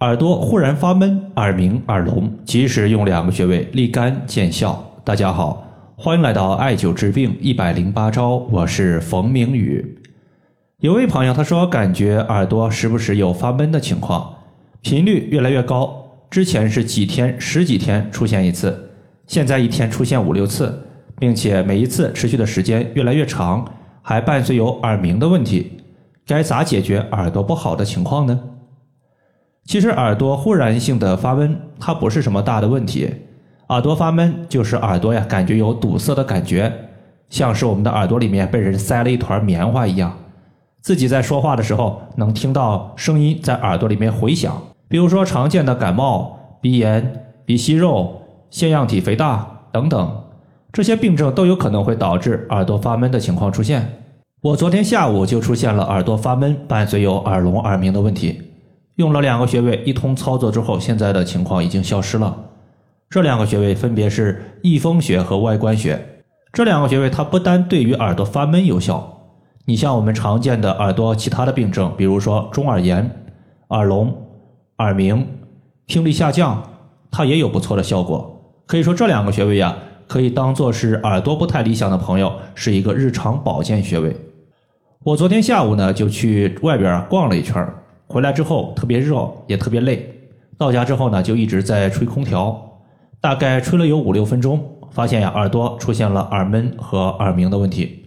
耳朵忽然发闷、耳鸣、耳聋，及时用两个穴位立竿见效。大家好，欢迎来到艾灸治病一百零八招，我是冯明宇。有位朋友他说，感觉耳朵时不时有发闷的情况，频率越来越高。之前是几天、十几天出现一次，现在一天出现五六次，并且每一次持续的时间越来越长，还伴随有耳鸣的问题。该咋解决耳朵不好的情况呢？其实耳朵忽然性的发闷，它不是什么大的问题。耳朵发闷就是耳朵呀，感觉有堵塞的感觉，像是我们的耳朵里面被人塞了一团棉花一样。自己在说话的时候，能听到声音在耳朵里面回响。比如说常见的感冒、鼻炎、鼻息肉、腺样体肥大等等，这些病症都有可能会导致耳朵发闷的情况出现。我昨天下午就出现了耳朵发闷，伴随有耳聋、耳鸣的问题。用了两个穴位，一通操作之后，现在的情况已经消失了。这两个穴位分别是翳风穴和外关穴。这两个穴位它不单对于耳朵发闷有效，你像我们常见的耳朵其他的病症，比如说中耳炎、耳聋、耳鸣、听力下降，它也有不错的效果。可以说这两个穴位呀，可以当做是耳朵不太理想的朋友是一个日常保健穴位。我昨天下午呢就去外边逛了一圈回来之后特别热，也特别累。到家之后呢，就一直在吹空调，大概吹了有五六分钟，发现呀耳朵出现了耳闷和耳鸣的问题。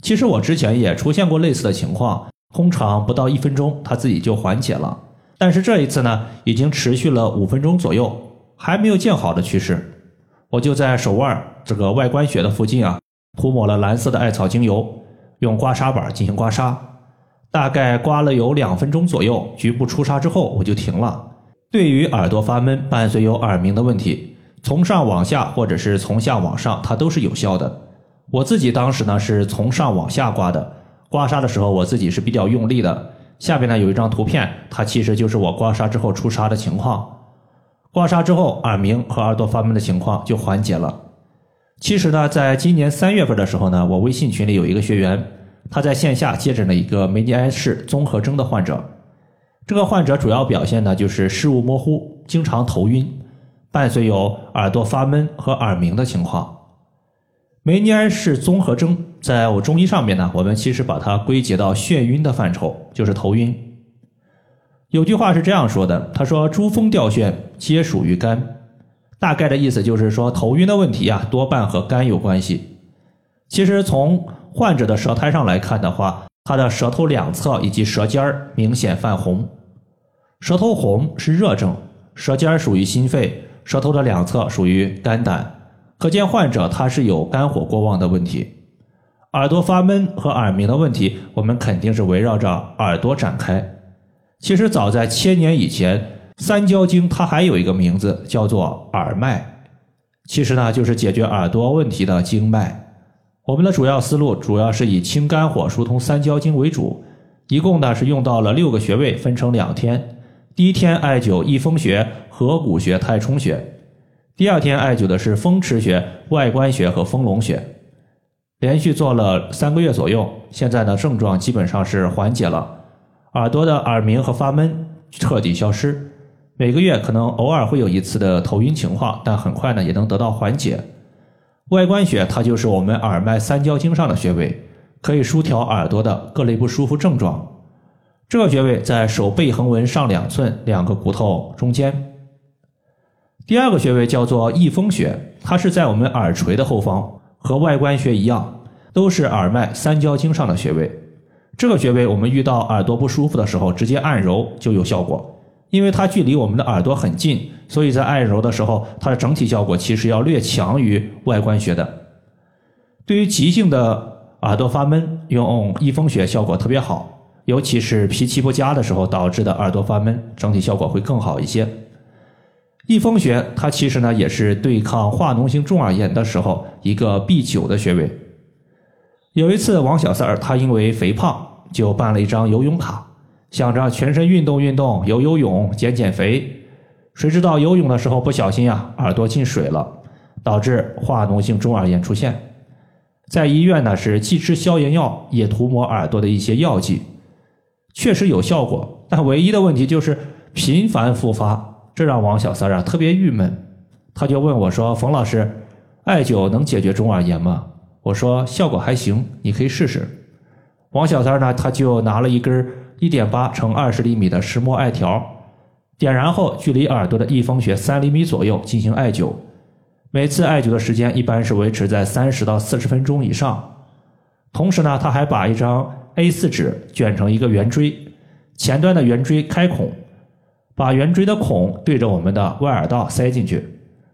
其实我之前也出现过类似的情况，通常不到一分钟，它自己就缓解了。但是这一次呢，已经持续了五分钟左右，还没有见好的趋势。我就在手腕这个外关穴的附近啊，涂抹了蓝色的艾草精油，用刮痧板进行刮痧。大概刮了有两分钟左右，局部出痧之后我就停了。对于耳朵发闷伴随有耳鸣的问题，从上往下或者是从下往上，它都是有效的。我自己当时呢是从上往下刮的，刮痧的时候我自己是比较用力的。下边呢有一张图片，它其实就是我刮痧之后出痧的情况。刮痧之后，耳鸣和耳朵发闷的情况就缓解了。其实呢，在今年三月份的时候呢，我微信群里有一个学员。他在线下接诊了一个梅尼埃氏综合征的患者，这个患者主要表现呢就是视物模糊，经常头晕，伴随有耳朵发闷和耳鸣的情况。梅尼埃氏综合征在我中医上面呢，我们其实把它归结到眩晕的范畴，就是头晕。有句话是这样说的，他说：“珠峰吊眩皆属于肝。”大概的意思就是说，头晕的问题啊，多半和肝有关系。其实从患者的舌苔上来看的话，他的舌头两侧以及舌尖儿明显泛红，舌头红是热症，舌尖儿属于心肺，舌头的两侧属于肝胆，可见患者他是有肝火过旺的问题。耳朵发闷和耳鸣的问题，我们肯定是围绕着耳朵展开。其实早在千年以前，三焦经它还有一个名字叫做耳脉，其实呢就是解决耳朵问题的经脉。我们的主要思路主要是以清肝火、疏通三焦经为主，一共呢是用到了六个穴位，分成两天。第一天艾灸翳风穴、合谷穴、太冲穴；第二天艾灸的是风池穴、外关穴和丰隆穴。连续做了三个月左右，现在呢症状基本上是缓解了，耳朵的耳鸣和发闷彻底消失。每个月可能偶尔会有一次的头晕情况，但很快呢也能得到缓解。外关穴，它就是我们耳脉三焦经上的穴位，可以舒调耳朵的各类不舒服症状。这个穴位在手背横纹上两寸，两个骨头中间。第二个穴位叫做翳风穴，它是在我们耳垂的后方，和外关穴一样，都是耳脉三焦经上的穴位。这个穴位我们遇到耳朵不舒服的时候，直接按揉就有效果。因为它距离我们的耳朵很近，所以在按揉的时候，它的整体效果其实要略强于外关穴的。对于急性的耳朵发闷，用翳风穴效果特别好，尤其是脾气不佳的时候导致的耳朵发闷，整体效果会更好一些。翳风穴它其实呢也是对抗化脓性中耳炎的时候一个必灸的穴位。有一次，王小三儿他因为肥胖，就办了一张游泳卡。想着全身运动运动，游游泳减减肥，谁知道游泳的时候不小心啊，耳朵进水了，导致化脓性中耳炎出现。在医院呢，是既吃消炎药，也涂抹耳朵的一些药剂，确实有效果。但唯一的问题就是频繁复发，这让王小三啊特别郁闷。他就问我说：“冯老师，艾灸能解决中耳炎吗？”我说：“效果还行，你可以试试。”王小三呢，他就拿了一根一点八乘二十厘米的石墨艾条，点燃后距离耳朵的翳风穴三厘米左右进行艾灸。每次艾灸的时间一般是维持在三十到四十分钟以上。同时呢，他还把一张 A4 纸卷成一个圆锥，前端的圆锥开孔，把圆锥的孔对着我们的外耳道塞进去。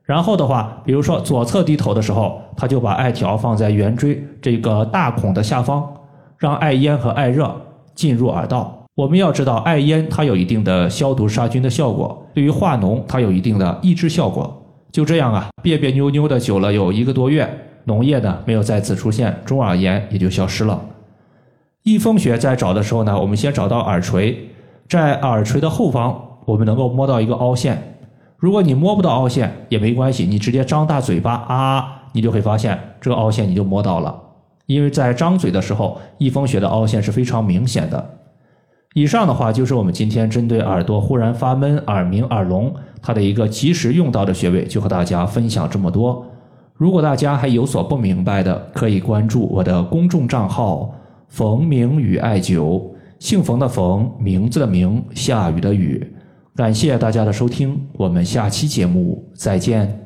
然后的话，比如说左侧低头的时候，他就把艾条放在圆锥这个大孔的下方，让艾烟和艾热进入耳道。我们要知道，艾烟它有一定的消毒杀菌的效果，对于化脓它有一定的抑制效果。就这样啊，别别扭扭的久了有一个多月，脓液呢没有再次出现，中耳炎也就消失了。翳风穴在找的时候呢，我们先找到耳垂，在耳垂的后方，我们能够摸到一个凹陷。如果你摸不到凹陷也没关系，你直接张大嘴巴啊，你就会发现这个凹陷你就摸到了。因为在张嘴的时候，翳风穴的凹陷是非常明显的。以上的话就是我们今天针对耳朵忽然发闷、耳鸣、耳聋，它的一个及时用到的穴位，就和大家分享这么多。如果大家还有所不明白的，可以关注我的公众账号“冯明宇艾灸”，姓冯的冯，名字的名，下雨的雨。感谢大家的收听，我们下期节目再见。